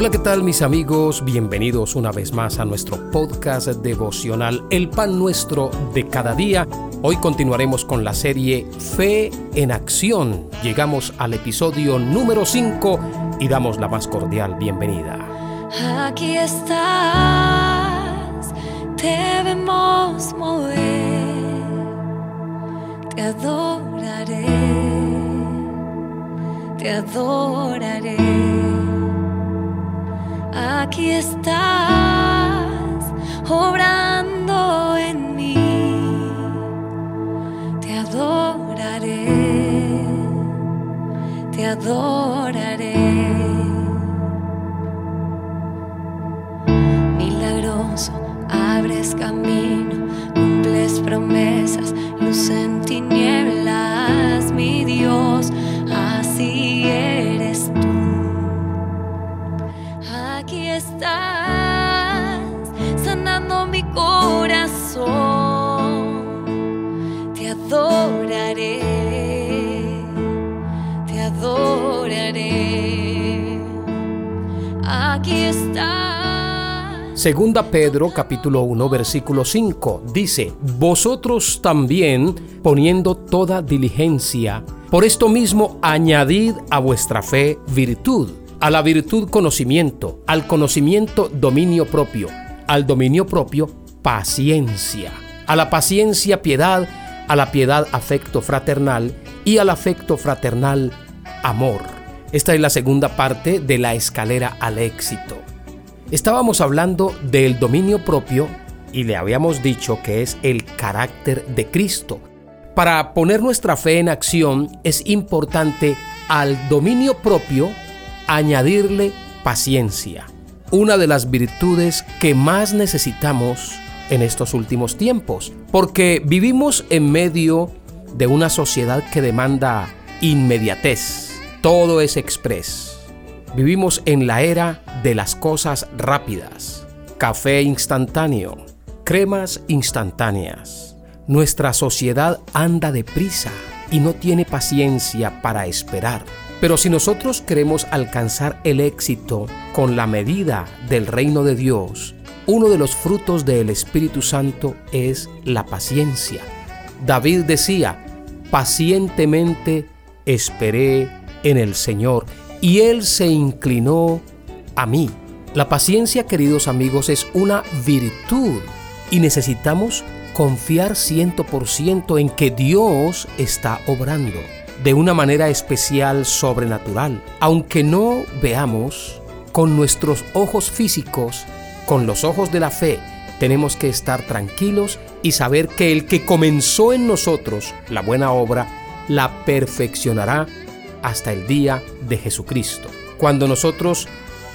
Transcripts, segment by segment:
Hola, ¿qué tal mis amigos? Bienvenidos una vez más a nuestro podcast devocional El pan nuestro de cada día. Hoy continuaremos con la serie Fe en Acción. Llegamos al episodio número 5 y damos la más cordial bienvenida. Aquí estás, te vemos mover, te adoraré, te adoraré aquí estás obrando en mí. Te adoraré, te adoraré. Milagroso, abres camino, cumples promesas, luz Segunda Pedro capítulo 1 versículo 5 dice, Vosotros también poniendo toda diligencia, por esto mismo añadid a vuestra fe virtud a la virtud conocimiento, al conocimiento dominio propio, al dominio propio paciencia, a la paciencia piedad, a la piedad afecto fraternal y al afecto fraternal amor. Esta es la segunda parte de la escalera al éxito. Estábamos hablando del dominio propio y le habíamos dicho que es el carácter de Cristo. Para poner nuestra fe en acción es importante al dominio propio añadirle paciencia, una de las virtudes que más necesitamos en estos últimos tiempos, porque vivimos en medio de una sociedad que demanda inmediatez, todo es express. Vivimos en la era de las cosas rápidas, café instantáneo, cremas instantáneas. Nuestra sociedad anda deprisa y no tiene paciencia para esperar. Pero si nosotros queremos alcanzar el éxito con la medida del reino de Dios, uno de los frutos del Espíritu Santo es la paciencia. David decía, pacientemente esperé en el Señor y Él se inclinó a mí. La paciencia, queridos amigos, es una virtud y necesitamos confiar ciento por ciento en que Dios está obrando de una manera especial sobrenatural. Aunque no veamos con nuestros ojos físicos, con los ojos de la fe, tenemos que estar tranquilos y saber que el que comenzó en nosotros la buena obra, la perfeccionará hasta el día de Jesucristo. Cuando nosotros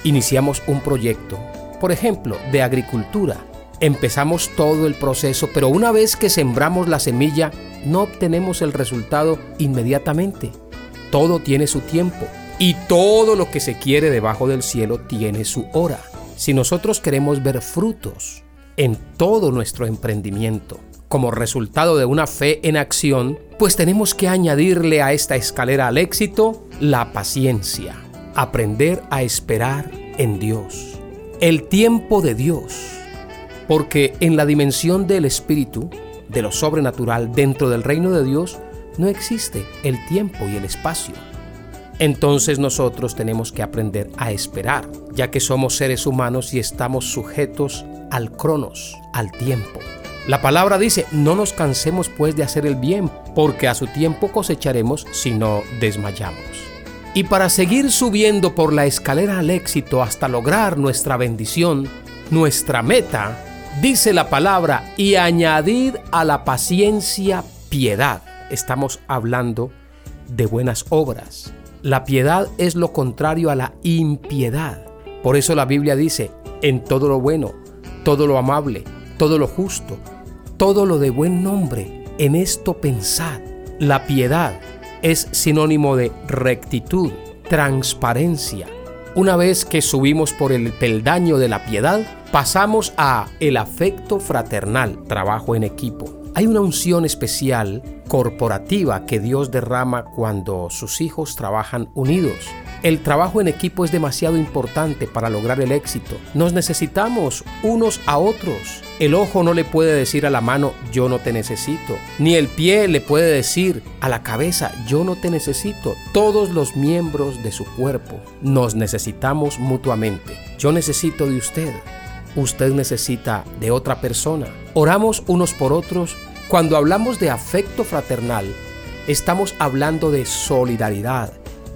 iniciamos un proyecto, por ejemplo, de agricultura, empezamos todo el proceso, pero una vez que sembramos la semilla, no obtenemos el resultado inmediatamente. Todo tiene su tiempo y todo lo que se quiere debajo del cielo tiene su hora. Si nosotros queremos ver frutos en todo nuestro emprendimiento como resultado de una fe en acción, pues tenemos que añadirle a esta escalera al éxito la paciencia, aprender a esperar en Dios, el tiempo de Dios, porque en la dimensión del Espíritu de lo sobrenatural dentro del reino de Dios, no existe el tiempo y el espacio. Entonces nosotros tenemos que aprender a esperar, ya que somos seres humanos y estamos sujetos al cronos, al tiempo. La palabra dice, no nos cansemos pues de hacer el bien, porque a su tiempo cosecharemos si no desmayamos. Y para seguir subiendo por la escalera al éxito hasta lograr nuestra bendición, nuestra meta Dice la palabra, y añadid a la paciencia piedad. Estamos hablando de buenas obras. La piedad es lo contrario a la impiedad. Por eso la Biblia dice, en todo lo bueno, todo lo amable, todo lo justo, todo lo de buen nombre, en esto pensad. La piedad es sinónimo de rectitud, transparencia. Una vez que subimos por el peldaño de la piedad, pasamos a el afecto fraternal, trabajo en equipo. Hay una unción especial corporativa que Dios derrama cuando sus hijos trabajan unidos. El trabajo en equipo es demasiado importante para lograr el éxito. Nos necesitamos unos a otros. El ojo no le puede decir a la mano yo no te necesito, ni el pie le puede decir a la cabeza yo no te necesito. Todos los miembros de su cuerpo nos necesitamos mutuamente. Yo necesito de usted, usted necesita de otra persona. Oramos unos por otros. Cuando hablamos de afecto fraternal, estamos hablando de solidaridad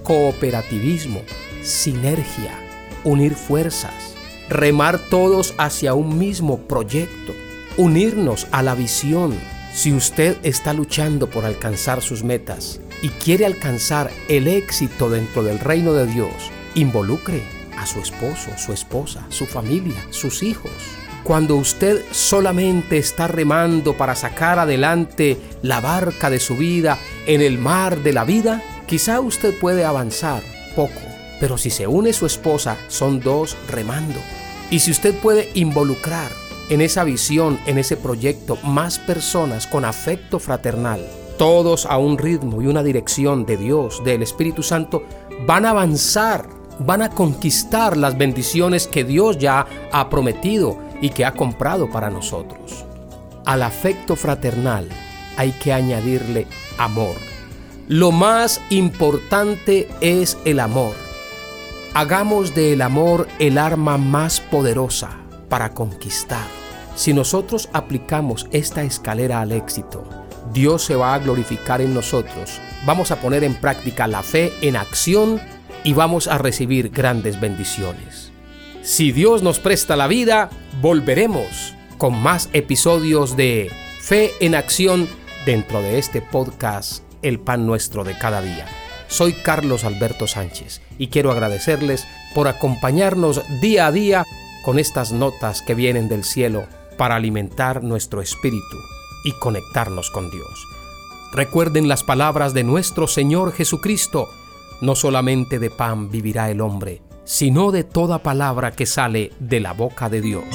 cooperativismo, sinergia, unir fuerzas, remar todos hacia un mismo proyecto, unirnos a la visión. Si usted está luchando por alcanzar sus metas y quiere alcanzar el éxito dentro del reino de Dios, involucre a su esposo, su esposa, su familia, sus hijos. Cuando usted solamente está remando para sacar adelante la barca de su vida en el mar de la vida, Quizá usted puede avanzar poco, pero si se une su esposa, son dos remando. Y si usted puede involucrar en esa visión, en ese proyecto, más personas con afecto fraternal, todos a un ritmo y una dirección de Dios, del Espíritu Santo, van a avanzar, van a conquistar las bendiciones que Dios ya ha prometido y que ha comprado para nosotros. Al afecto fraternal hay que añadirle amor. Lo más importante es el amor. Hagamos del amor el arma más poderosa para conquistar. Si nosotros aplicamos esta escalera al éxito, Dios se va a glorificar en nosotros. Vamos a poner en práctica la fe en acción y vamos a recibir grandes bendiciones. Si Dios nos presta la vida, volveremos con más episodios de Fe en Acción dentro de este podcast el pan nuestro de cada día. Soy Carlos Alberto Sánchez y quiero agradecerles por acompañarnos día a día con estas notas que vienen del cielo para alimentar nuestro espíritu y conectarnos con Dios. Recuerden las palabras de nuestro Señor Jesucristo, no solamente de pan vivirá el hombre, sino de toda palabra que sale de la boca de Dios.